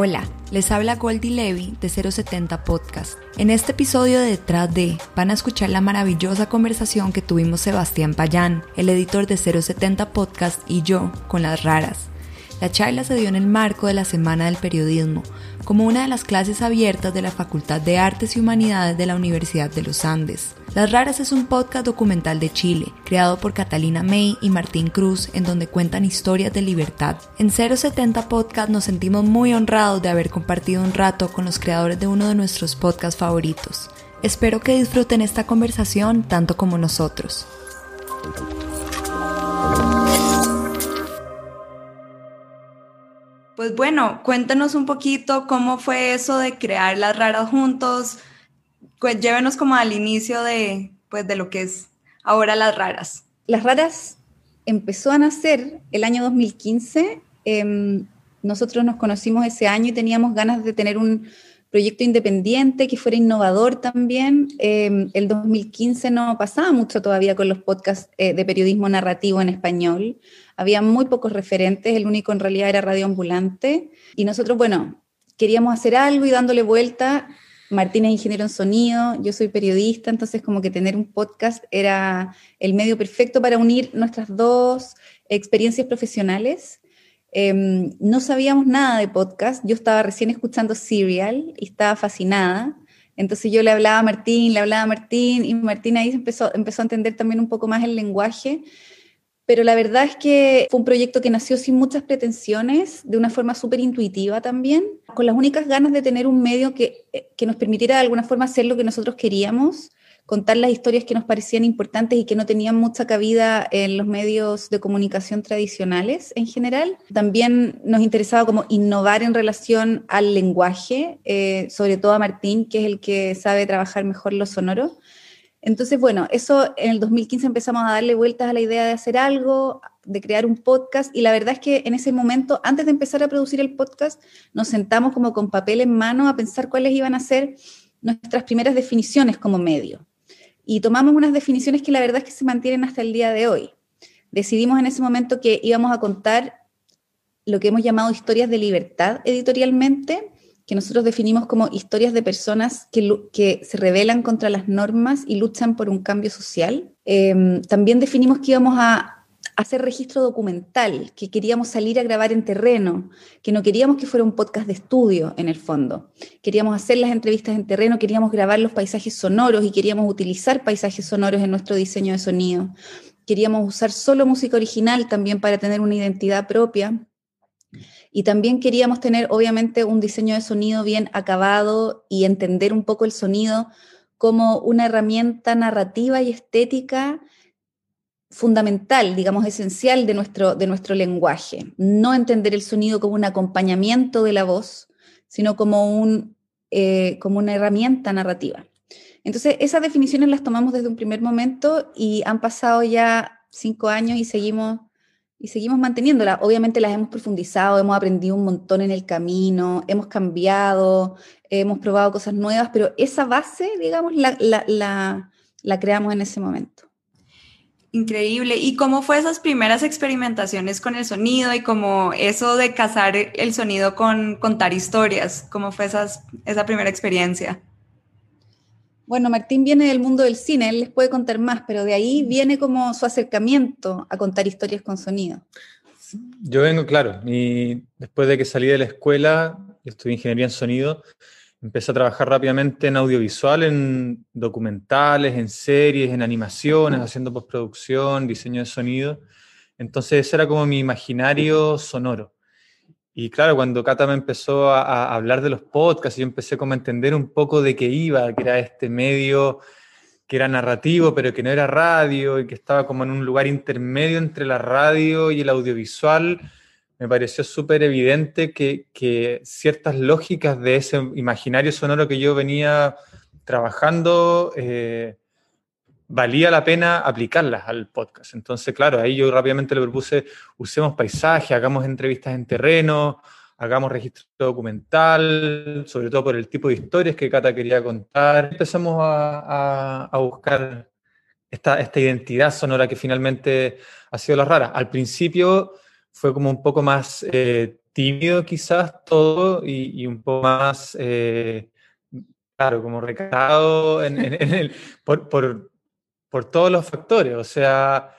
Hola, les habla Goldie Levy de 070 Podcast. En este episodio de Detrás de van a escuchar la maravillosa conversación que tuvimos Sebastián Payán, el editor de 070 Podcast y yo con las raras. La charla se dio en el marco de la Semana del Periodismo, como una de las clases abiertas de la Facultad de Artes y Humanidades de la Universidad de los Andes. Las Raras es un podcast documental de Chile, creado por Catalina May y Martín Cruz, en donde cuentan historias de libertad. En 070 Podcast nos sentimos muy honrados de haber compartido un rato con los creadores de uno de nuestros podcasts favoritos. Espero que disfruten esta conversación tanto como nosotros. Pues bueno, cuéntanos un poquito cómo fue eso de crear las raras juntos. Pues llévenos como al inicio de, pues, de lo que es ahora las raras. Las raras empezó a nacer el año 2015. Em, nosotros nos conocimos ese año y teníamos ganas de tener un proyecto independiente que fuera innovador también. Em, el 2015 no pasaba mucho todavía con los podcasts eh, de periodismo narrativo en español había muy pocos referentes, el único en realidad era Radio Ambulante, y nosotros, bueno, queríamos hacer algo y dándole vuelta. Martín es ingeniero en sonido, yo soy periodista, entonces como que tener un podcast era el medio perfecto para unir nuestras dos experiencias profesionales. Em, no sabíamos nada de podcast, yo estaba recién escuchando Serial y estaba fascinada. Entonces yo le hablaba a Martín, le hablaba a Martín y Martín ahí empezó, empezó a entender también un poco más el lenguaje. Pero la verdad es que fue un proyecto que nació sin muchas pretensiones, de una forma súper intuitiva también, con las únicas ganas de tener un medio que, eh, que nos permitiera de alguna forma hacer lo que nosotros queríamos, contar las historias que nos parecían importantes y que no tenían mucha cabida en los medios de comunicación tradicionales en general. También nos interesaba como innovar en relación al lenguaje, eh, sobre todo a Martín, que es el que sabe trabajar mejor lo sonoro. Entonces, bueno, eso en el 2015 empezamos a darle vueltas a la idea de hacer algo, de crear un podcast, y la verdad es que en ese momento, antes de empezar a producir el podcast, nos sentamos como con papel en mano a pensar cuáles iban a ser nuestras primeras definiciones como medio. Y tomamos unas definiciones que la verdad es que se mantienen hasta el día de hoy. Decidimos en ese momento que íbamos a contar lo que hemos llamado historias de libertad editorialmente, que nosotros definimos como historias de personas que, que se rebelan contra las normas y luchan por un cambio social. Em, también definimos que íbamos a hacer registro documental, que queríamos salir a grabar en terreno, que no queríamos que fuera un podcast de estudio en el fondo. Queríamos hacer las entrevistas en terreno, queríamos grabar los paisajes sonoros y queríamos utilizar paisajes sonoros en nuestro diseño de sonido. Queríamos usar solo música original también para tener una identidad propia. Y también queríamos tener, obviamente, un diseño de sonido bien acabado y entender un poco el sonido como una herramienta narrativa y estética fundamental, digamos, esencial de nuestro, de nuestro lenguaje. No entender el sonido como un acompañamiento de la voz, sino como, un, eh, como una herramienta narrativa. Entonces, esas definiciones las tomamos desde un primer momento y han pasado ya cinco años y seguimos y seguimos manteniéndola. Obviamente las hemos profundizado, hemos aprendido un montón en el camino, hemos cambiado, hemos probado cosas nuevas, pero esa base, digamos, la, la, la, creamos en ese momento. Increíble. ¿Y cómo fue esas primeras experimentaciones con el sonido y como eso de casar el sonido con contar historias? ¿Cómo fue esas, esa primera experiencia? Bueno, Martín viene del mundo del cine, él les puede contar más, pero de ahí viene como su acercamiento a contar historias con sonido. Yo vengo, claro, y después de que salí de la escuela, estudié ingeniería en sonido, empecé a trabajar rápidamente en audiovisual, en documentales, en series, en animaciones, haciendo postproducción, diseño de sonido. Entonces ese era como mi imaginario sonoro. Y claro, cuando Cata me empezó a, hablar de los podcasts, yo empecé como a entender un poco de qué iba, que era este medio que era narrativo, pero que no era radio y que estaba como en un lugar intermedio entre la radio y el audiovisual, me pareció súper evidente que, que, ciertas lógicas de ese imaginario sonoro que yo venía trabajando eh, valía la pena aplicarlas al podcast. Entonces, claro, ahí yo rápidamente le propuse, usemos paisaje, hagamos entrevistas en terreno, hagamos registro documental, sobre todo por el tipo de historias que Cata quería contar. Empezamos a, buscar esta, esta identidad sonora que finalmente ha sido la rara. Al principio fue como un poco más eh, tímido quizás todo y, un poco más, eh, claro, como recatado en, el, por, por, por todos los factores. O sea,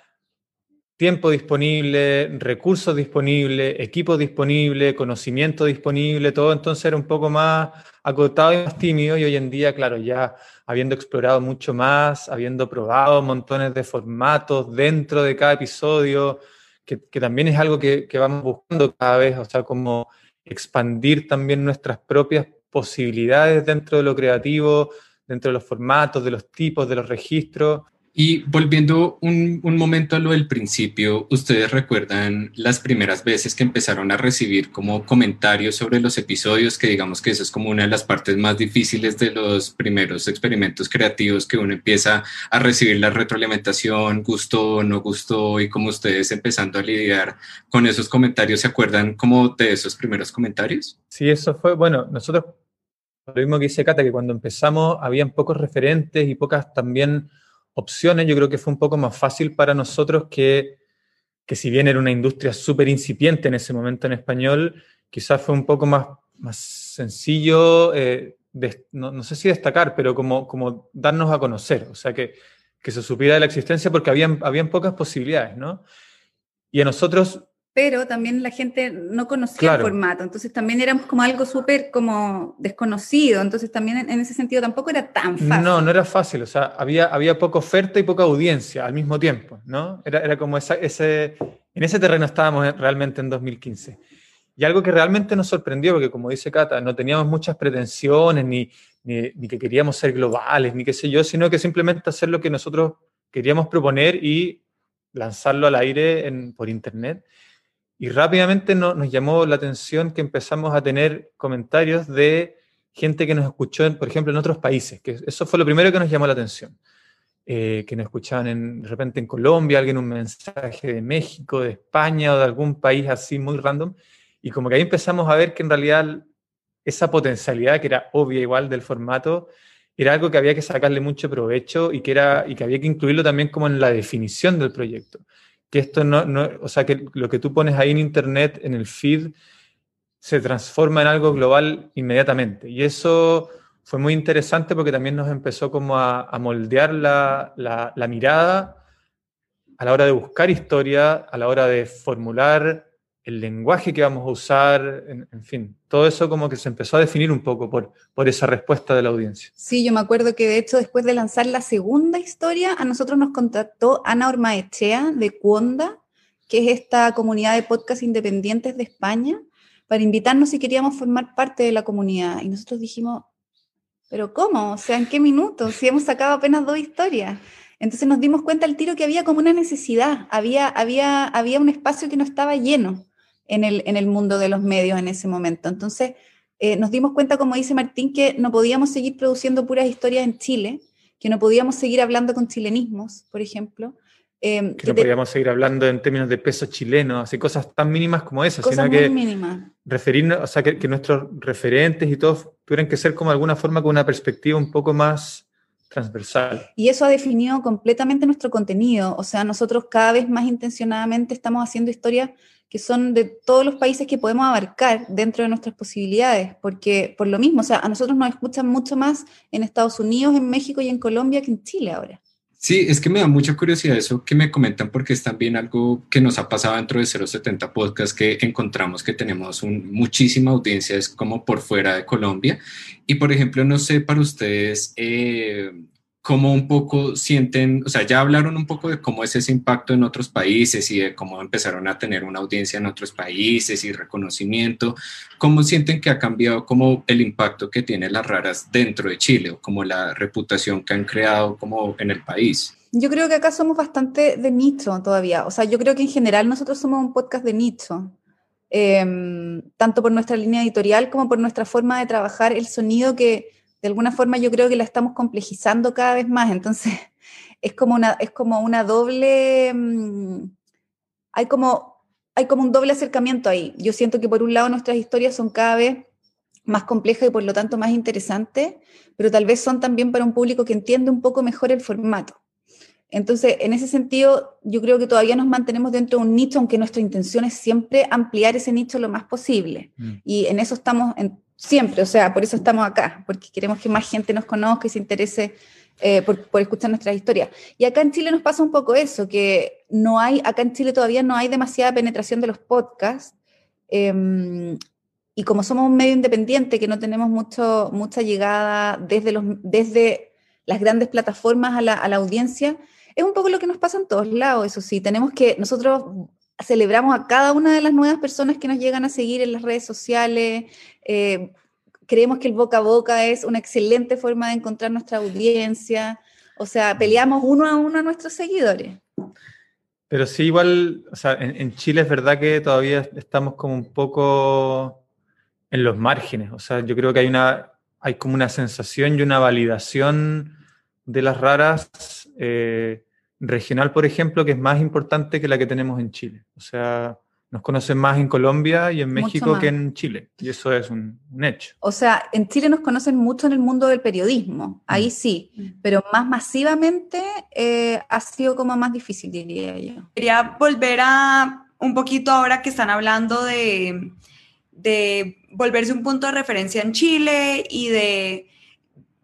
tiempo disponible, recursos disponibles, equipo disponible, conocimiento disponible, todo entonces era un poco más acotado y más tímido y hoy en día, claro, ya habiendo explorado mucho más, habiendo probado montones de formatos dentro de cada episodio, que, también es algo que, que, vamos buscando cada vez, o sea, como expandir también nuestras propias posibilidades dentro de lo creativo, dentro de los formatos, de los tipos, de los registros. Y volviendo un, un, momento a lo del principio, ¿ustedes recuerdan las primeras veces que empezaron a recibir como comentarios sobre los episodios? Que digamos que eso es como una de las partes más difíciles de los primeros experimentos creativos, que uno empieza a recibir la retroalimentación, gustó, no gustó, y como ustedes empezando a lidiar con esos comentarios, ¿se acuerdan como de esos primeros comentarios? Sí, eso fue, bueno, nosotros, lo mismo que dice Cata, que cuando empezamos habían pocos referentes y pocas también opciones, yo creo que fue un poco más fácil para nosotros que, que si bien era una industria súper incipiente en ese momento en español, quizás fue un poco más, más sencillo, eh, no, no, sé si destacar, pero como, como darnos a conocer, o sea, que, que se supiera de la existencia porque habían, habían pocas posibilidades, ¿no? Y a nosotros pero también la gente no conocía el formato, entonces también éramos como algo súper como desconocido, entonces también en, ese sentido tampoco era tan fácil. No, no era fácil, o sea, había, había poca oferta y poca audiencia al mismo tiempo, ¿no? Era, era como esa, ese, en ese terreno estábamos realmente en 2015. Y algo que realmente nos sorprendió, porque como dice Cata, no teníamos muchas pretensiones, ni, ni, ni que queríamos ser globales, ni qué sé yo, sino que simplemente hacer lo que nosotros queríamos proponer y lanzarlo al aire en, por internet y rápidamente nos llamó la atención que empezamos a tener comentarios de gente que nos escuchó, por ejemplo, en otros países, que eso fue lo primero que nos llamó la atención. Eh, que nos escuchaban en, de repente en Colombia, alguien un mensaje de México, de España o de algún país así muy random. Y como que ahí empezamos a ver que en realidad esa potencialidad, que era obvia igual del formato, era algo que había que sacarle mucho provecho y que, era, y que había que incluirlo también como en la definición del proyecto que esto no, no, o sea, que lo que tú pones ahí en Internet, en el feed, se transforma en algo global inmediatamente. Y eso fue muy interesante porque también nos empezó como a, moldear la, la, la mirada a la hora de buscar historia, a la hora de formular el lenguaje que vamos a usar, en, fin, todo eso como que se empezó a definir un poco por, por esa respuesta de la audiencia. Sí, yo me acuerdo que de hecho después de lanzar la segunda historia, a nosotros nos contactó Ana Ormaechea de Cuonda, que es esta comunidad de podcast independientes de España, para invitarnos si queríamos formar parte de la comunidad. Y nosotros dijimos, pero ¿cómo? O sea, ¿en qué minutos? Si hemos sacado apenas dos historias. Entonces nos dimos cuenta al tiro que había como una necesidad, había, había, había un espacio que no estaba lleno en el, en el mundo de los medios en ese momento. Entonces, eh, nos dimos cuenta, como dice Martín, que no podíamos seguir produciendo puras historias en Chile, que no podíamos seguir hablando con chilenismos, por ejemplo. Em, que, no podíamos seguir hablando en términos de peso chileno, así cosas tan mínimas como esas, sino que referirnos, o sea, que, que, nuestros referentes y todos tuvieran que ser como de alguna forma con una perspectiva un poco más transversal. Y eso ha definido completamente nuestro contenido, o sea, nosotros cada vez más intencionadamente estamos haciendo historias que son de todos los países que podemos abarcar dentro de nuestras posibilidades, porque por lo mismo, o sea, a nosotros nos escuchan mucho más en Estados Unidos, en México y en Colombia que en Chile ahora. Sí, es que me da mucha curiosidad eso que me comentan porque es también algo que nos ha pasado dentro de 070 Podcast que encontramos que tenemos muchísima audiencia, es como por fuera de Colombia. Y por ejemplo, no sé para ustedes, eh, cómo un poco sienten, o sea, ya hablaron un poco de cómo es ese impacto en otros países y de cómo empezaron a tener una audiencia en otros países y reconocimiento, cómo sienten que ha cambiado como el impacto que tienen las raras dentro de Chile o como la reputación que han creado como en el país. Yo creo que acá somos bastante de nicho todavía, o sea, yo creo que en general nosotros somos un podcast de nicho. Em, tanto por nuestra línea editorial como por nuestra forma de trabajar el sonido que, de alguna forma yo creo que la estamos complejizando cada vez más, entonces es como una, es como una doble, mm, hay como, hay como un doble acercamiento ahí. Yo siento que por un lado nuestras historias son cada vez más complejas y por lo tanto más interesantes, pero tal vez son también para un público que entiende un poco mejor el formato. Entonces, en ese sentido, yo creo que todavía nos mantenemos dentro de un nicho, aunque nuestra intención es siempre ampliar ese nicho lo más posible. Mm. Y en eso estamos siempre, o sea, por eso estamos acá, porque queremos que más gente nos conozca y se interese eh, por, escuchar nuestras historias. Y acá en Chile nos pasa un poco eso, que no hay, acá en Chile todavía no hay demasiada penetración de los podcasts. Em, y como somos un medio independiente, que no tenemos mucho, mucha llegada desde, los, desde las grandes plataformas a la, a la audiencia, es un poco lo que nos pasa en todos lados, eso sí, tenemos que, nosotros celebramos a cada una de las nuevas personas que nos llegan a seguir en las redes sociales, eh, creemos que el boca a boca es una excelente forma de encontrar nuestra audiencia, o sea, peleamos uno a uno a nuestros seguidores. Pero sí, igual, o sea, en, en Chile es verdad que todavía estamos como un poco en los márgenes, o sea, yo creo que hay una, hay como una sensación y una validación de las raras eh, regional, por ejemplo, que es más importante que la que tenemos en Chile. O sea, nos conocen más en Colombia y en México que en Chile. Y eso es un, hecho. O sea, en Chile nos conocen mucho en el mundo del periodismo, ahí mm. sí, mm. pero más masivamente eh, ha sido como más difícil, diría yo. Quería volver a un poquito ahora que están hablando de, de volverse un punto de referencia en Chile y de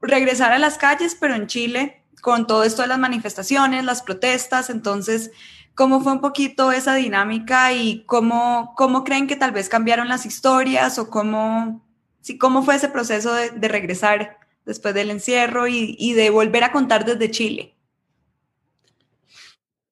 regresar a las calles, pero en Chile, con todo esto de las manifestaciones, las protestas, entonces, ¿cómo fue un poquito esa dinámica y cómo, cómo creen que tal vez cambiaron las historias o cómo, sí, cómo fue ese proceso de, regresar después del encierro y, y, de volver a contar desde Chile?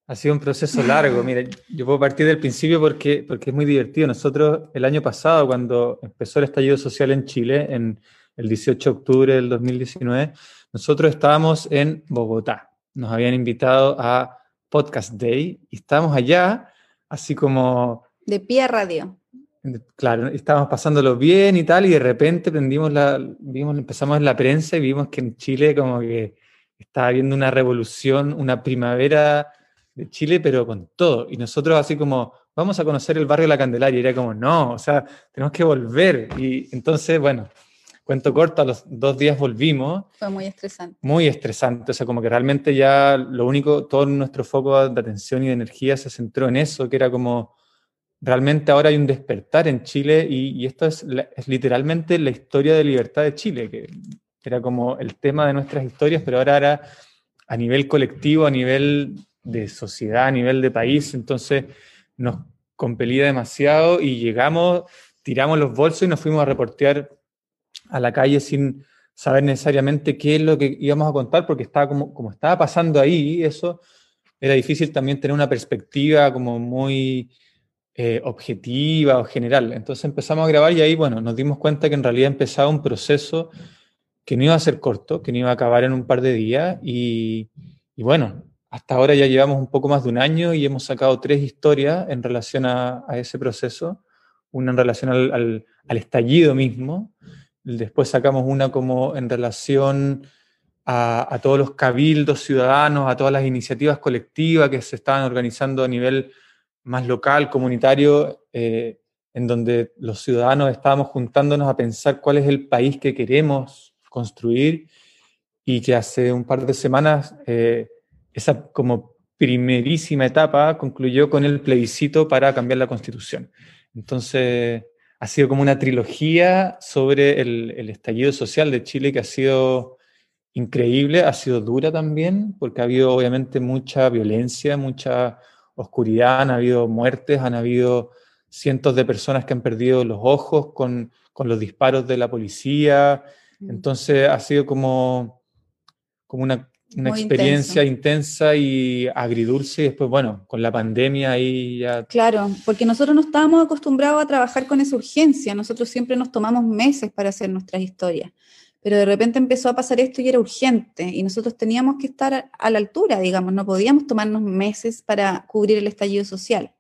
Ha sido un proceso largo. Mira, yo puedo partir del principio porque, porque es muy divertido. Nosotros el año pasado, cuando empezó el estallido social en Chile, en el 18 de octubre del 2019, nosotros estábamos en Bogotá. Nos habían invitado a Podcast Day y estábamos allá, así como... De pie a radio. Claro, estábamos pasándolo bien y tal, y de repente prendimos la, vimos, empezamos en la prensa y vimos que en Chile como que estaba habiendo una revolución, una primavera de Chile, pero con todo. Y nosotros así como, vamos a conocer el barrio La Candelaria, y era como, no, o sea, tenemos que volver. Y entonces, bueno, Cuento corto, a los dos días volvimos. Fue muy estresante. Muy estresante, o sea, como que realmente ya lo único, todo nuestro foco de atención y de energía se centró en eso, que era como, realmente ahora hay un despertar en Chile y, esto es, es, literalmente la historia de libertad de Chile, que era como el tema de nuestras historias, pero ahora era a nivel colectivo, a nivel de sociedad, a nivel de país, entonces nos compelía demasiado y llegamos, tiramos los bolsos y nos fuimos a reportear a la calle sin saber necesariamente qué es lo que íbamos a contar, porque estaba como, como estaba pasando ahí, eso era difícil también tener una perspectiva como muy eh, objetiva o general. Entonces empezamos a grabar y ahí, bueno, nos dimos cuenta que en realidad empezaba un proceso que no iba a ser corto, que no iba a acabar en un par de días y, bueno, hasta ahora ya llevamos un poco más de un año y hemos sacado tres historias en relación a, ese proceso, una en relación al, al estallido mismo, Después sacamos una como en relación a, todos los cabildos ciudadanos, a todas las iniciativas colectivas que se estaban organizando a nivel más local, comunitario, eh, en donde los ciudadanos estábamos juntándonos a pensar cuál es el país que queremos construir y que hace un par de semanas eh, esa como primerísima etapa concluyó con el plebiscito para cambiar la constitución. Entonces, ha sido como una trilogía sobre el, estallido social de Chile que ha sido increíble, ha sido dura también, porque ha habido obviamente mucha violencia, mucha oscuridad, han habido muertes, han habido cientos de personas que han perdido los ojos con, con los disparos de la policía. Mm. Entonces ha sido como, como una una experiencia intensa y agridulce y después, bueno, con la pandemia ahí ya... Claro, porque nosotros no estábamos acostumbrados a trabajar con esa urgencia, nosotros siempre nos tomamos meses para hacer nuestras historias, pero de repente empezó a pasar esto y era urgente y nosotros teníamos que estar a la altura, digamos, no podíamos tomarnos meses para cubrir el estallido social.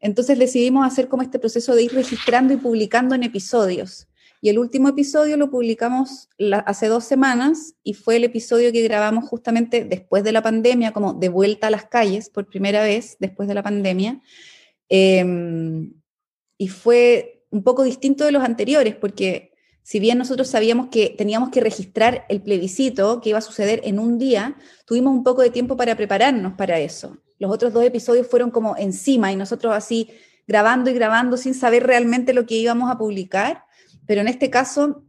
Entonces decidimos hacer como este proceso de ir registrando y publicando en episodios. Y el último episodio lo publicamos hace dos semanas y fue el episodio que grabamos justamente después de la pandemia, como de vuelta a las calles por primera vez después de la pandemia. Em, y fue un poco distinto de los anteriores porque si bien nosotros sabíamos que teníamos que registrar el plebiscito que iba a suceder en un día, tuvimos un poco de tiempo para prepararnos para eso. Los otros dos episodios fueron como encima y nosotros así grabando y grabando sin saber realmente lo que íbamos a publicar, pero en este caso,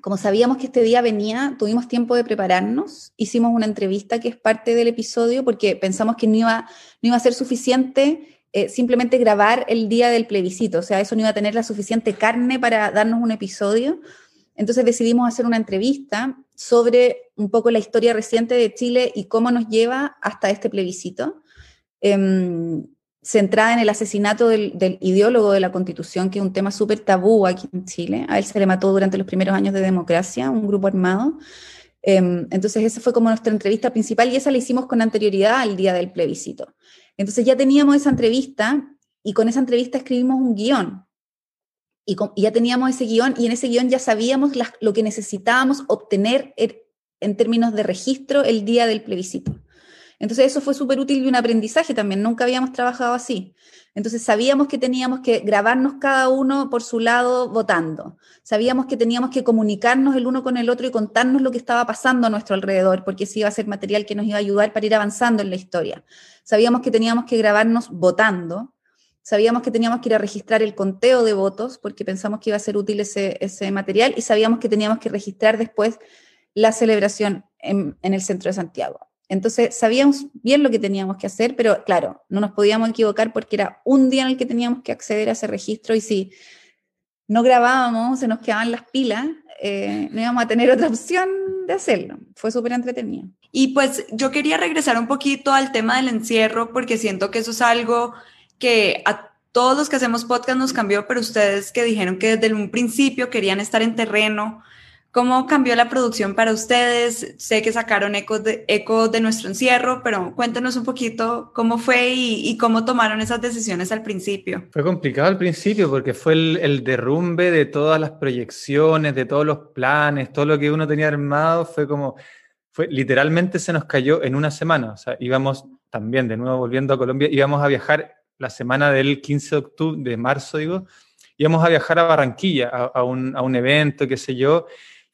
como sabíamos que este día venía, tuvimos tiempo de prepararnos, hicimos una entrevista que es parte del episodio porque pensamos que no iba, no iba a ser suficiente eh, simplemente grabar el día del plebiscito, o sea, eso no iba a tener la suficiente carne para darnos un episodio. Entonces decidimos hacer una entrevista sobre un poco la historia reciente de Chile y cómo nos lleva hasta este plebiscito, em, centrada en el asesinato del, ideólogo de la Constitución, que es un tema súper tabú aquí en Chile. A él se le mató durante los primeros años de democracia, un grupo armado. Em, entonces esa fue como nuestra entrevista principal y esa la hicimos con anterioridad al día del plebiscito. Entonces ya teníamos esa entrevista y con esa entrevista escribimos un guion. Y, ya teníamos ese guion y en ese guion ya sabíamos lo que necesitábamos obtener en términos de registro el día del plebiscito. Entonces eso fue súper útil y un aprendizaje también, nunca habíamos trabajado así. Entonces sabíamos que teníamos que grabarnos cada uno por su lado votando. Sabíamos que teníamos que comunicarnos el uno con el otro y contarnos lo que estaba pasando a nuestro alrededor, porque ese iba a ser material que nos iba a ayudar para ir avanzando en la historia. Sabíamos que teníamos que grabarnos votando. Sabíamos que teníamos que ir a registrar el conteo de votos, porque pensamos que iba a ser útil ese, material, y sabíamos que teníamos que registrar después la celebración en el centro de Santiago. Entonces sabíamos bien lo que teníamos que hacer, pero claro, no nos podíamos equivocar porque era un día en el que teníamos que acceder a ese registro y si no grabábamos, se nos quedaban las pilas, eh, no íbamos a tener otra opción de hacerlo. Fue súper entretenido. Y pues yo quería regresar un poquito al tema del encierro porque siento que eso es algo que a todos los que hacemos podcast nos cambió, pero ustedes que dijeron que desde un principio querían estar en terreno, ¿Cómo cambió la producción para ustedes? Sé que sacaron ecos de, eco de nuestro encierro, pero cuéntanos un poquito cómo fue y, cómo tomaron esas decisiones al principio. Fue complicado al principio porque fue el, derrumbe de todas las proyecciones, de todos los planes, todo lo que uno tenía armado, fue como, fue literalmente se nos cayó en una semana. O sea, íbamos también, de nuevo volviendo a Colombia, íbamos a viajar la semana del 15 de octubre, de marzo, digo, íbamos a viajar a Barranquilla, a, un, a un evento, qué sé yo,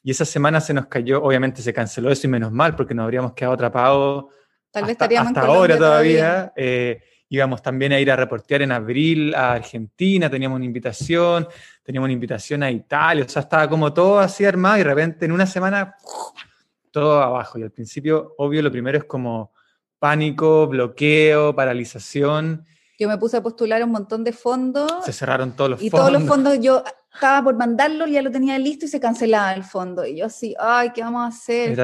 y esa semana se nos cayó, obviamente se canceló eso y menos mal, porque nos habríamos quedado atrapados Tal vez hasta, hasta ahora todavía. Eh, íbamos también a ir a reportear en abril a Argentina, teníamos una invitación, teníamos una invitación a Italia, o sea, estaba como todo así armado y de repente en una semana todo abajo. Y al principio, obvio, lo primero es como pánico, bloqueo, paralización. Yo me puse a postular un montón de fondos. Se cerraron todos los fondos. Y todos los fondos yo estaba por mandarlo, ya lo tenía listo y se cancelaba el fondo. Y yo así, ay, ¿qué vamos a hacer?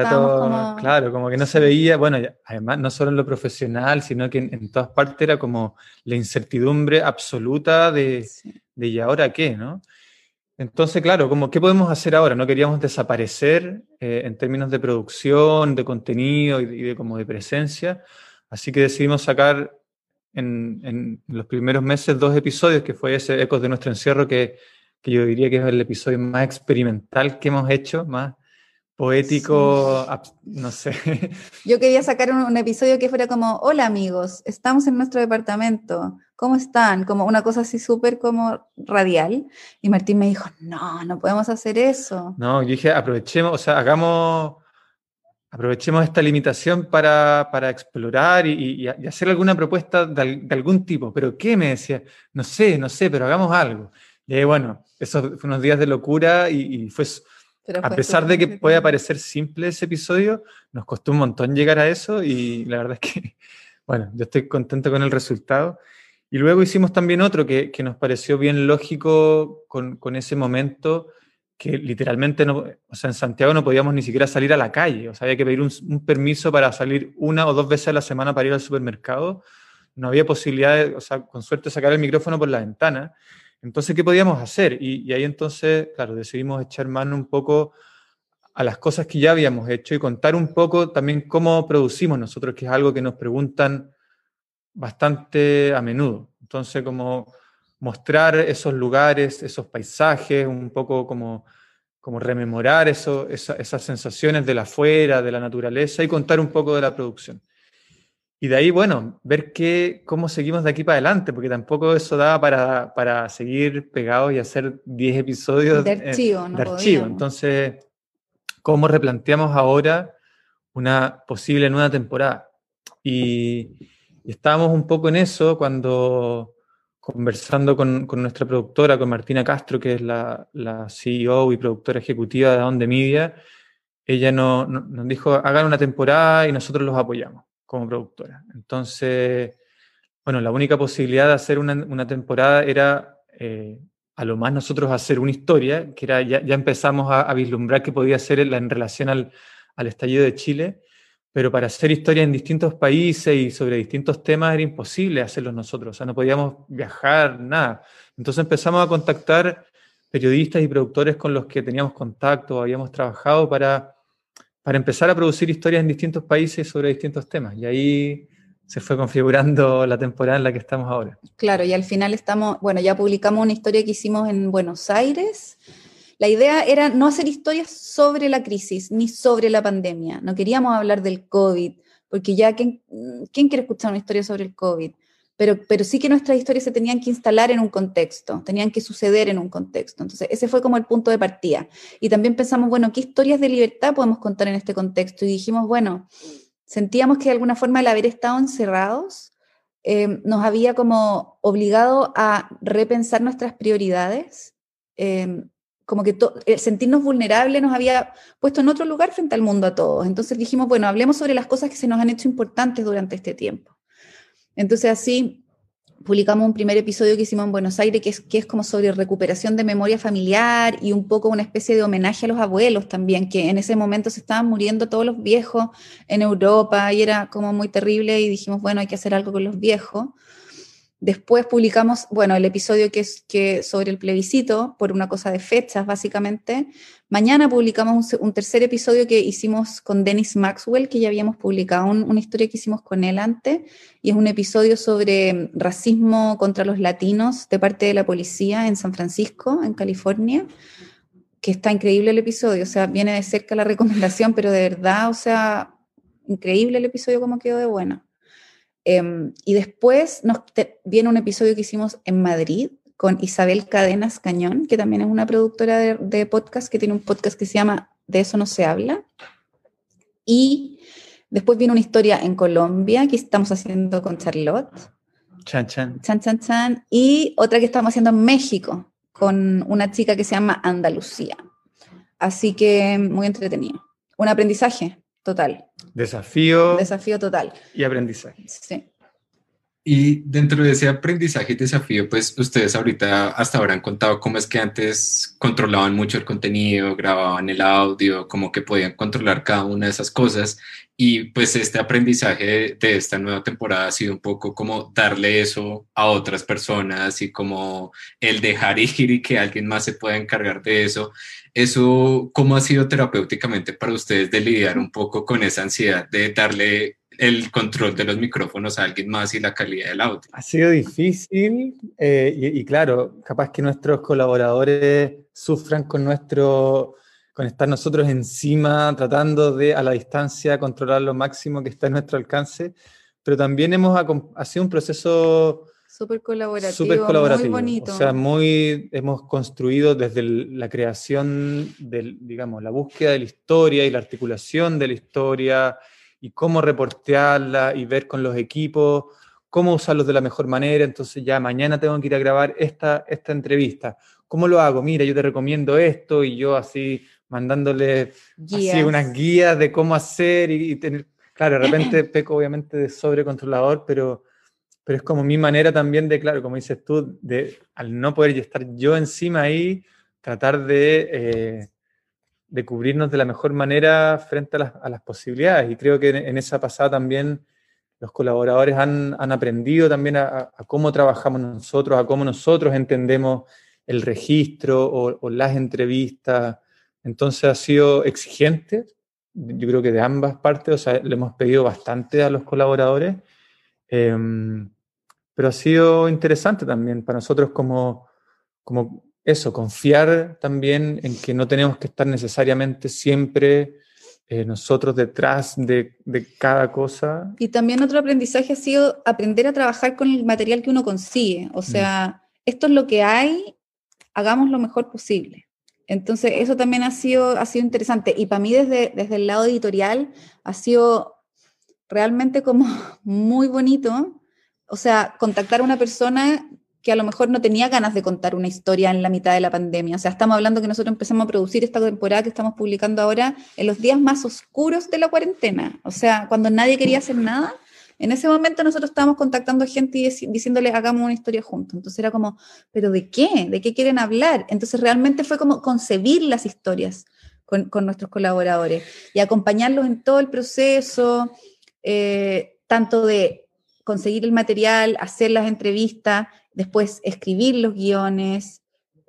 Claro, como que no se veía, bueno, además no solo en lo profesional, sino que en, todas partes era como la incertidumbre absoluta de, de ¿y ahora qué? ¿no? Entonces, claro, como, ¿qué podemos hacer ahora? No queríamos desaparecer eh, en términos de producción, de contenido y de, como de presencia, así que decidimos sacar en, en, los primeros meses dos episodios, que fue ese Ecos de nuestro encierro, que que yo diría que es el episodio más experimental que hemos hecho, más poético, no sé. Yo quería sacar un, episodio que fuera como, hola amigos, estamos en nuestro departamento, ¿cómo están? Como una cosa así súper como radial. Y Martín me dijo, no, no podemos hacer eso. No, yo dije, aprovechemos, o sea, hagamos, aprovechemos esta limitación para, para explorar y, y, hacer alguna propuesta de, de algún tipo. ¿Pero qué? Me decía, no sé, no sé, pero hagamos algo. Y bueno, esos fueron unos días de locura y, fue, a pesar de que puede parecer simple ese episodio, nos costó un montón llegar a eso y la verdad es que, bueno, yo estoy contento con el resultado. Y luego hicimos también otro que, que nos pareció bien lógico con, con, ese momento, que literalmente, no, o sea, en Santiago no podíamos ni siquiera salir a la calle, o sea, había que pedir un, un permiso para salir una o dos veces a la semana para ir al supermercado. No había posibilidad, de, o sea, con suerte sacar el micrófono por la ventana. Entonces, ¿qué podíamos hacer? Y, ahí entonces, claro, decidimos echar mano un poco a las cosas que ya habíamos hecho y contar un poco también cómo producimos nosotros, que es algo que nos preguntan bastante a menudo. Entonces, como mostrar esos lugares, esos paisajes, un poco como, como rememorar eso, esas sensaciones de la afuera, de la naturaleza y contar un poco de la producción. Y de ahí, bueno, ver qué, cómo seguimos de aquí para adelante, porque tampoco eso da para, para seguir pegados y hacer 10 episodios de archivo. de archivo. Entonces, ¿cómo replanteamos ahora una posible nueva temporada? Y, estábamos un poco en eso cuando conversando con, con, nuestra productora, con Martina Castro, que es la, la CEO y productora ejecutiva de Donde Media, ella nos dijo, hagan una temporada y nosotros los apoyamos como productora. Entonces, bueno, la única posibilidad de hacer una, temporada era eh, a lo más nosotros hacer una historia, que era, ya, empezamos a, vislumbrar que podía ser en relación al, al, estallido de Chile, pero para hacer historia en distintos países y sobre distintos temas era imposible hacerlo nosotros, o sea, no podíamos viajar, nada. Entonces empezamos a contactar periodistas y productores con los que teníamos contacto, habíamos trabajado para para empezar a producir historias en distintos países sobre distintos temas. Y ahí se fue configurando la temporada en la que estamos ahora. Claro, y al final estamos, bueno, ya publicamos una historia que hicimos en Buenos Aires. La idea era no hacer historias sobre la crisis ni sobre la pandemia. No queríamos hablar del COVID, porque ya, ¿quién, ¿quién quiere escuchar una historia sobre el COVID? Pero, sí que nuestras historias se tenían que instalar en un contexto, tenían que suceder en un contexto. Entonces, ese fue como el punto de partida. Y también pensamos, bueno, ¿qué historias de libertad podemos contar en este contexto? Y dijimos, bueno, sentíamos que de alguna forma el haber estado encerrados eh, nos había como obligado a repensar nuestras prioridades. Eh, como que el sentirnos vulnerables nos había puesto en otro lugar frente al mundo a todos. Entonces dijimos, bueno, hablemos sobre las cosas que se nos han hecho importantes durante este tiempo. Entonces así publicamos un primer episodio que hicimos en Buenos Aires, que es, que es como sobre recuperación de memoria familiar y un poco una especie de homenaje a los abuelos también, que en ese momento se estaban muriendo todos los viejos en Europa y era como muy terrible y dijimos, bueno, hay que hacer algo con los viejos. Después publicamos, bueno, el episodio que es que sobre el plebiscito, por una cosa de fechas, básicamente. Mañana publicamos un, tercer episodio que hicimos con Dennis Maxwell, que ya habíamos publicado una historia que hicimos con él antes, y es un episodio sobre racismo contra los latinos de parte de la policía en San Francisco, en California, que está increíble el episodio, o sea, viene de cerca la recomendación, pero de verdad, o sea, increíble el episodio como quedó de bueno. Em, y después nos viene un episodio que hicimos en Madrid con Isabel Cadenas Cañón, que también es una productora de, podcast, que tiene un podcast que se llama De eso no se habla. Y después viene una historia en Colombia que estamos haciendo con Charlotte. Chan, chan. Chan, chan, chan. Y otra que estamos haciendo en México con una chica que se llama Andalucía. Así que muy entretenido. Un aprendizaje total. Desafío. Desafío total. Y aprendizaje. Sí. Y dentro de ese aprendizaje y desafío, pues ustedes ahorita hasta ahora han contado cómo es que antes controlaban mucho el contenido, grababan el audio, como que podían controlar cada una de esas cosas. Y pues este aprendizaje de, esta nueva temporada ha sido un poco como darle eso a otras personas y como el dejar ir y que alguien más se pueda encargar de eso. Eso, ¿cómo ha sido terapéuticamente para ustedes de lidiar un poco con esa ansiedad de darle el control de los micrófonos a alguien más y la calidad del audio. Ha sido difícil eh, y, claro, capaz que nuestros colaboradores sufran con nuestro, con estar nosotros encima, tratando de a la distancia controlar lo máximo que está en nuestro alcance, pero también hemos ha sido un proceso súper colaborativo, muy bonito. O sea, muy hemos construido desde la creación del, digamos, la búsqueda de la historia y la articulación de la historia y cómo reportearla y ver con los equipos cómo usarlos de la mejor manera. Entonces ya mañana tengo que ir a grabar esta, esta entrevista. ¿Cómo lo hago? Mira, yo te recomiendo esto y yo así mandándole así unas guías de cómo hacer y, tener, claro, de repente peco obviamente de sobrecontrolador, pero, pero es como mi manera también de, claro, como dices tú, de al no poder estar yo encima ahí, tratar de... Eh, de cubrirnos de la mejor manera frente a las, posibilidades. Y creo que en, esa pasada también los colaboradores han, aprendido también a, cómo trabajamos nosotros, a cómo nosotros entendemos el registro o, las entrevistas. Entonces ha sido exigente, yo creo que de ambas partes, o sea, le hemos pedido bastante a los colaboradores, em, pero ha sido interesante también para nosotros como, como eso, confiar también en que no tenemos que estar necesariamente siempre eh, nosotros detrás de, de, cada cosa. Y también otro aprendizaje ha sido aprender a trabajar con el material que uno consigue. O mm. sea, esto es lo que hay, hagamos lo mejor posible. Entonces, eso también ha sido, ha sido interesante. Y para mí, desde, desde el lado editorial, ha sido realmente como muy bonito. O sea, contactar a una persona que a lo mejor no tenía ganas de contar una historia en la mitad de la pandemia. O sea, estamos hablando que nosotros empezamos a producir esta temporada que estamos publicando ahora en los días más oscuros de la cuarentena. O sea, cuando nadie quería hacer nada, en ese momento nosotros estábamos contactando a gente y diciéndole, hagamos una historia juntos. Entonces era como, ¿pero de qué? ¿De qué quieren hablar? Entonces realmente fue como concebir las historias con, nuestros colaboradores y acompañarlos en todo el proceso, eh, tanto de conseguir el material, hacer las entrevistas, después escribir los guiones,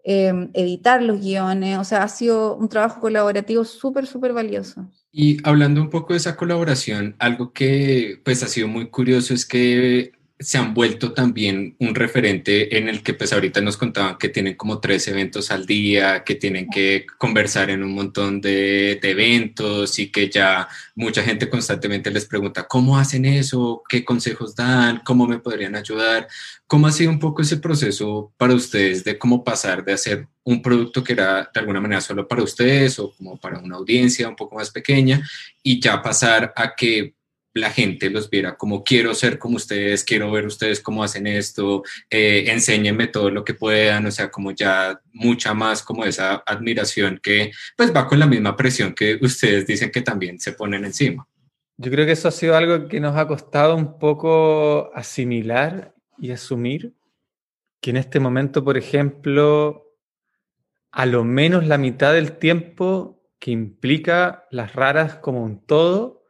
em, editar los guiones, o sea, ha sido un trabajo colaborativo súper, súper valioso. Y hablando un poco de esa colaboración, algo que pues ha sido muy curioso es que se han vuelto también un referente en el que pues ahorita nos contaban que tienen como tres eventos al día, que tienen que conversar en un montón de, eventos y que ya mucha gente constantemente les pregunta cómo hacen eso, qué consejos dan, cómo me podrían ayudar. ¿Cómo ha sido un poco ese proceso para ustedes de cómo pasar de hacer un producto que era de alguna manera solo para ustedes o como para una audiencia un poco más pequeña y ya pasar a que la gente los viera como quiero ser como ustedes, quiero ver ustedes cómo hacen esto, eh, enséñenme todo lo que puedan, o sea, como ya mucha más como esa admiración que pues va con la misma presión que ustedes dicen que también se ponen encima. Yo creo que eso ha sido algo que nos ha costado un poco asimilar y asumir, que en este momento, por ejemplo, a lo menos la mitad del tiempo que implica las raras como un todo,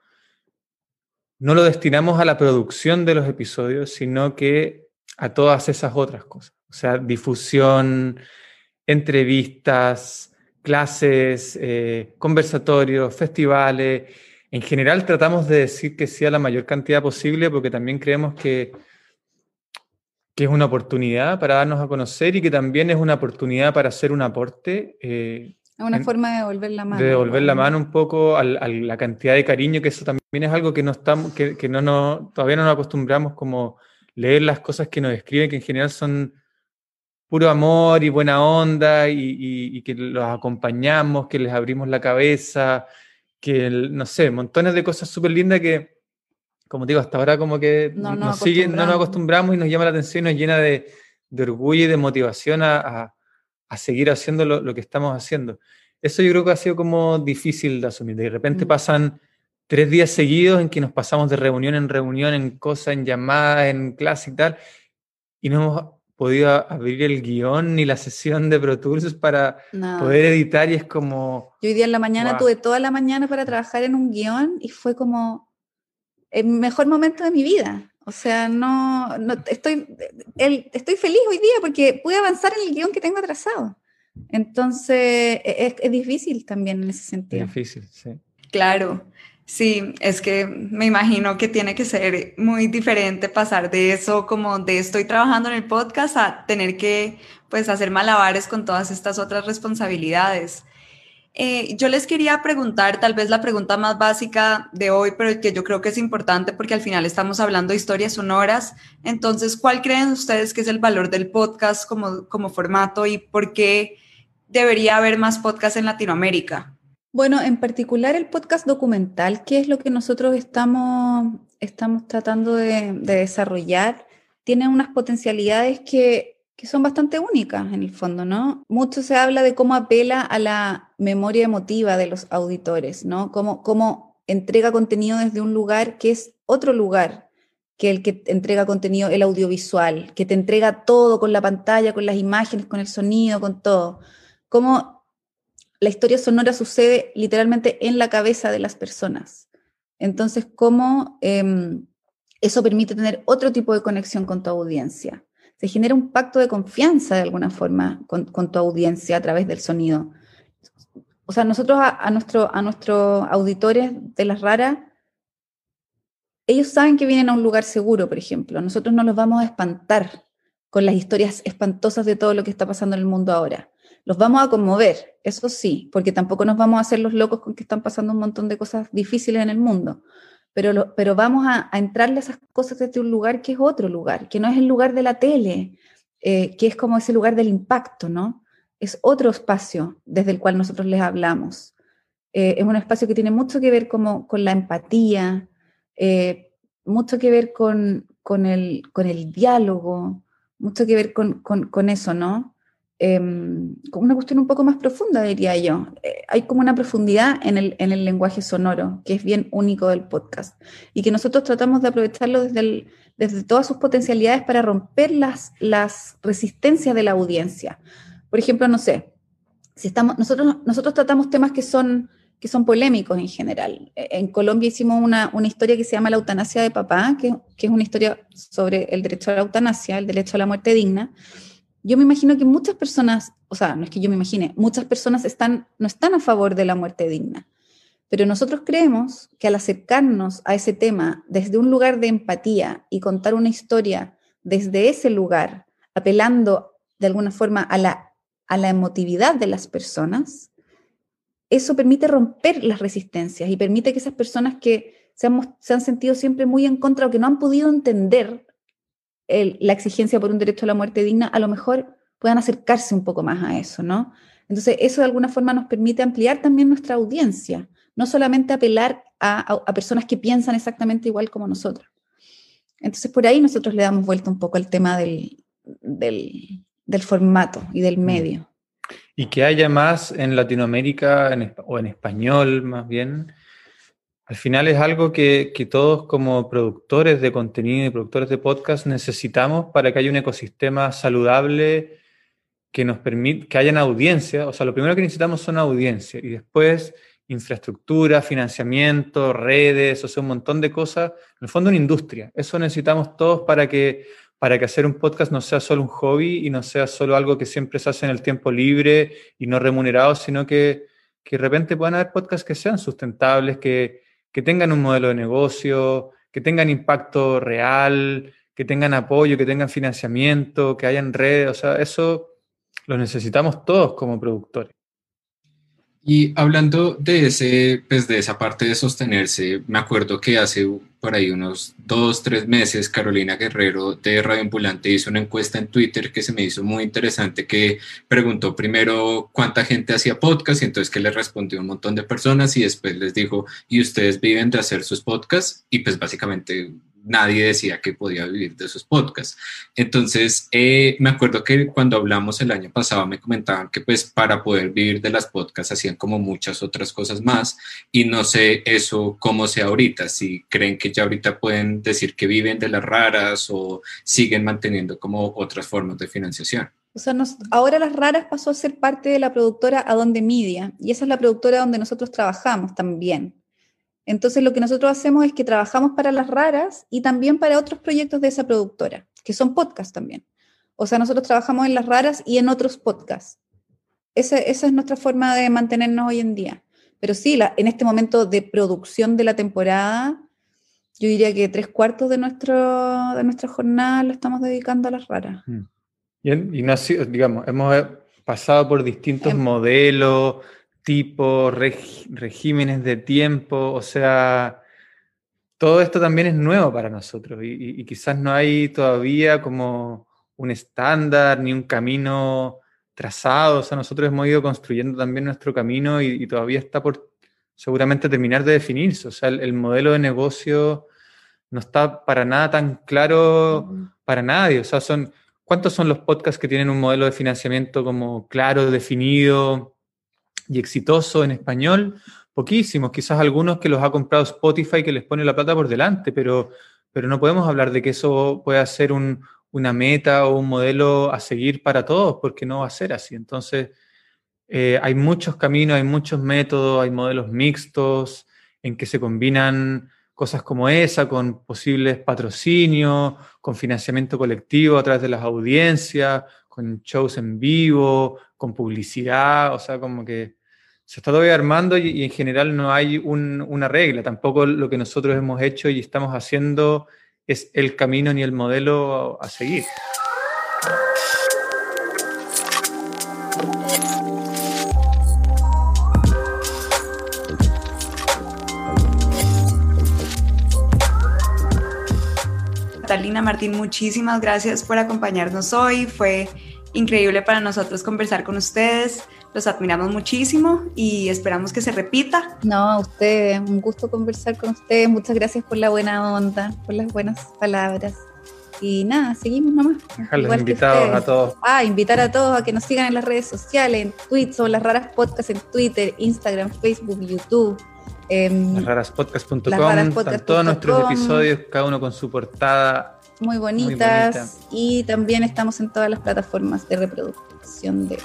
no lo destinamos a la producción de los episodios, sino que a todas esas otras cosas. O sea, difusión, entrevistas, clases, eh, conversatorios, festivales. En general tratamos de decir que sea la mayor cantidad posible porque también creemos que, que es una oportunidad para darnos a conocer y que también es una oportunidad para hacer un aporte eh, una forma de devolver la mano. De devolver la mano un poco a, la cantidad de cariño, que eso también es algo que, no estamos, que, que no, no todavía no nos acostumbramos como leer las cosas que nos escriben, que en general son puro amor y buena onda y, que los acompañamos, que les abrimos la cabeza, que, no sé, montones de cosas súper lindas que, como digo, hasta ahora como que no, nos, siguen, no nos acostumbramos y nos llama la atención y nos llena de, de orgullo y de motivación a a seguir haciendo lo, que estamos haciendo. Eso yo creo que ha sido como difícil de asumir. De repente mm. pasan tres días seguidos en que nos pasamos de reunión en reunión, en cosas, en llamadas, en clase y tal, y no hemos podido abrir el guion ni la sesión de Pro Tools para poder editar y es como... Yo hoy día en la mañana tuve toda la mañana para trabajar en un guion y fue como el mejor momento de mi vida. O sea, no, no estoy, el, estoy feliz hoy día porque pude avanzar en el guion que tengo atrasado. Entonces, e, es, difícil también en ese sentido. Es difícil, sí. Claro, sí, es que me imagino que tiene que ser muy diferente pasar de eso, como de estoy trabajando en el podcast, a tener que, pues, hacer malabares con todas estas otras responsabilidades. Eh, yo les quería preguntar, tal vez la pregunta más básica de hoy, pero que yo creo que es importante porque al final estamos hablando de historias sonoras. Entonces, ¿cuál creen ustedes que es el valor del podcast como, como formato y por qué debería haber más podcasts en Latinoamérica? Bueno, en particular el podcast documental, que es lo que nosotros estamos, estamos tratando de, de desarrollar, tiene unas potencialidades que que son bastante únicas en el fondo, ¿no? Mucho se habla de cómo apela a la memoria emotiva de los auditores, ¿no? Cómo, cómo entrega contenido desde un lugar que es otro lugar que el que entrega contenido, el audiovisual, que te entrega todo con la pantalla, con las imágenes, con el sonido, con todo. Cómo la historia sonora sucede literalmente en la cabeza de las personas. Entonces, cómo em, eso permite tener otro tipo de conexión con tu audiencia se genera un pacto de confianza de alguna forma con, tu audiencia a través del sonido. O sea, nosotros a, nuestro, a nuestros auditores de las raras, ellos saben que vienen a un lugar seguro, por ejemplo. Nosotros no los vamos a espantar con las historias espantosas de todo lo que está pasando en el mundo ahora. Los vamos a conmover, eso sí, porque tampoco nos vamos a hacer los locos con que están pasando un montón de cosas difíciles en el mundo. Pero, pero vamos a, entrarle a esas cosas desde un lugar que es otro lugar, que no es el lugar de la tele, eh, que es como ese lugar del impacto, ¿no? Es otro espacio desde el cual nosotros les hablamos. Eh, es un espacio que tiene mucho que ver como, con la empatía, eh, mucho que ver con, con, el, con el diálogo, mucho que ver con, con eso, ¿no? Eh, una cuestión un poco más profunda, diría yo. Eh, hay como una profundidad en el, en el, lenguaje sonoro, que es bien único del podcast, y que nosotros tratamos de aprovecharlo desde, desde todas sus potencialidades para romper las, las resistencias de la audiencia. Por ejemplo, no sé, si estamos, nosotros, nosotros tratamos temas que son, que son polémicos en general. E, en Colombia hicimos una, una historia que se llama La eutanasia de papá, que, que es una historia sobre el derecho a la eutanasia, el derecho a la muerte digna yo me imagino que muchas personas, o sea, no es que yo me imagine, muchas personas están, no están a favor de la muerte digna, pero nosotros creemos que al acercarnos a ese tema desde un lugar de empatía y contar una historia desde ese lugar, apelando de alguna forma a la, a la emotividad de las personas, eso permite romper las resistencias y permite que esas personas que se se han sentido siempre muy en contra o que no han podido entender la exigencia por un derecho a la muerte digna, a lo mejor puedan acercarse un poco más a eso, ¿no? Entonces, eso de alguna forma nos permite ampliar también nuestra audiencia, no solamente apelar a, personas que piensan exactamente igual como nosotros. Entonces, por ahí nosotros le damos vuelta un poco al tema del, del, formato y del mm. medio. Y que haya más en Latinoamérica o en español más bien, al final es algo que, todos como productores de contenido y productores de podcast necesitamos para que haya un ecosistema saludable que nos permita, que haya audiencia. O sea, lo primero que necesitamos son audiencia y después infraestructura, financiamiento, redes, o sea, un montón de cosas. En el fondo una industria. Eso necesitamos todos para que, para que hacer un podcast no sea solo un hobby y no sea solo algo que siempre se hace en el tiempo libre y no remunerado, sino que, que de repente puedan haber podcasts que sean sustentables, que, que tengan un modelo de negocio, que tengan impacto real, que tengan apoyo, que tengan financiamiento, que hayan redes, o sea, eso lo necesitamos todos como productores. Y hablando de, ese, pues de esa parte de sostenerse, me acuerdo que hace por ahí unos dos, tres meses Carolina Guerrero de Radio Ambulante hizo una encuesta en Twitter que se me hizo muy interesante, que preguntó primero cuánta gente hacía podcast y entonces que le respondió un montón de personas y después les dijo, ¿y ustedes viven de hacer sus podcasts? Y pues básicamente nadie decía que podía vivir de sus podcasts. Entonces, eh, me acuerdo que cuando hablamos el año pasado me comentaban que pues para poder vivir de las podcasts hacían como muchas otras cosas más y no sé eso cómo sea ahorita, si creen que ya ahorita pueden decir que viven de las raras o siguen manteniendo como otras formas de financiación. O sea, ahora Las Raras pasó a ser parte de la productora Adonde Media y esa es la productora donde nosotros trabajamos también. Entonces lo que nosotros hacemos es que trabajamos para las raras y también para otros proyectos de esa productora, que son podcasts también. O sea, nosotros trabajamos en las raras y en otros podcasts. Esa, esa es nuestra forma de mantenernos hoy en día. Pero sí, la, en este momento de producción de la temporada, yo diría que tres cuartos de, nuestro, de nuestra jornada lo estamos dedicando a las raras. Mm. Y, y digamos, hemos pasado por distintos em, modelos, tipo, regímenes de tiempo, o sea, todo esto también es nuevo para nosotros y, quizás no hay todavía como un estándar ni un camino trazado, o sea, nosotros hemos ido construyendo también nuestro camino y, todavía está por seguramente terminar de definirse, o sea, el, modelo de negocio no está para nada tan claro para nadie, o sea, son... ¿Cuántos son los podcasts que tienen un modelo de financiamiento como claro, definido, y exitoso en español, poquísimos, quizás algunos que los ha comprado Spotify que les pone la plata por delante, pero, pero no podemos hablar de que eso pueda ser una meta o un modelo a seguir para todos, porque no va a ser así. Entonces, eh, hay muchos caminos, hay muchos métodos, hay modelos mixtos en que se combinan cosas como esa con posibles patrocinios, con financiamiento colectivo a través de las audiencias, con shows en vivo, con publicidad, o sea, como que se está todavía armando y, en general no hay un, una regla, tampoco lo que nosotros hemos hecho y estamos haciendo es el camino ni el modelo a, a seguir. Catalina Martín, muchísimas gracias por acompañarnos hoy. Fue increíble para nosotros conversar con ustedes. Los admiramos muchísimo y esperamos que se repita. No, a ustedes, un gusto conversar con ustedes. Muchas gracias por la buena onda, por las buenas palabras. Y nada, seguimos nomás. Dejarlos invitados a todos. Ah, invitar a todos a que nos sigan en las redes sociales, en Twitter, o las raras podcasts en Twitter, Instagram, Facebook, YouTube. Eh, lasraraspodcast.com, todos nuestros episodios, cada uno con su portada. Muy bonitas. y también estamos en todas las plataformas de reproducción de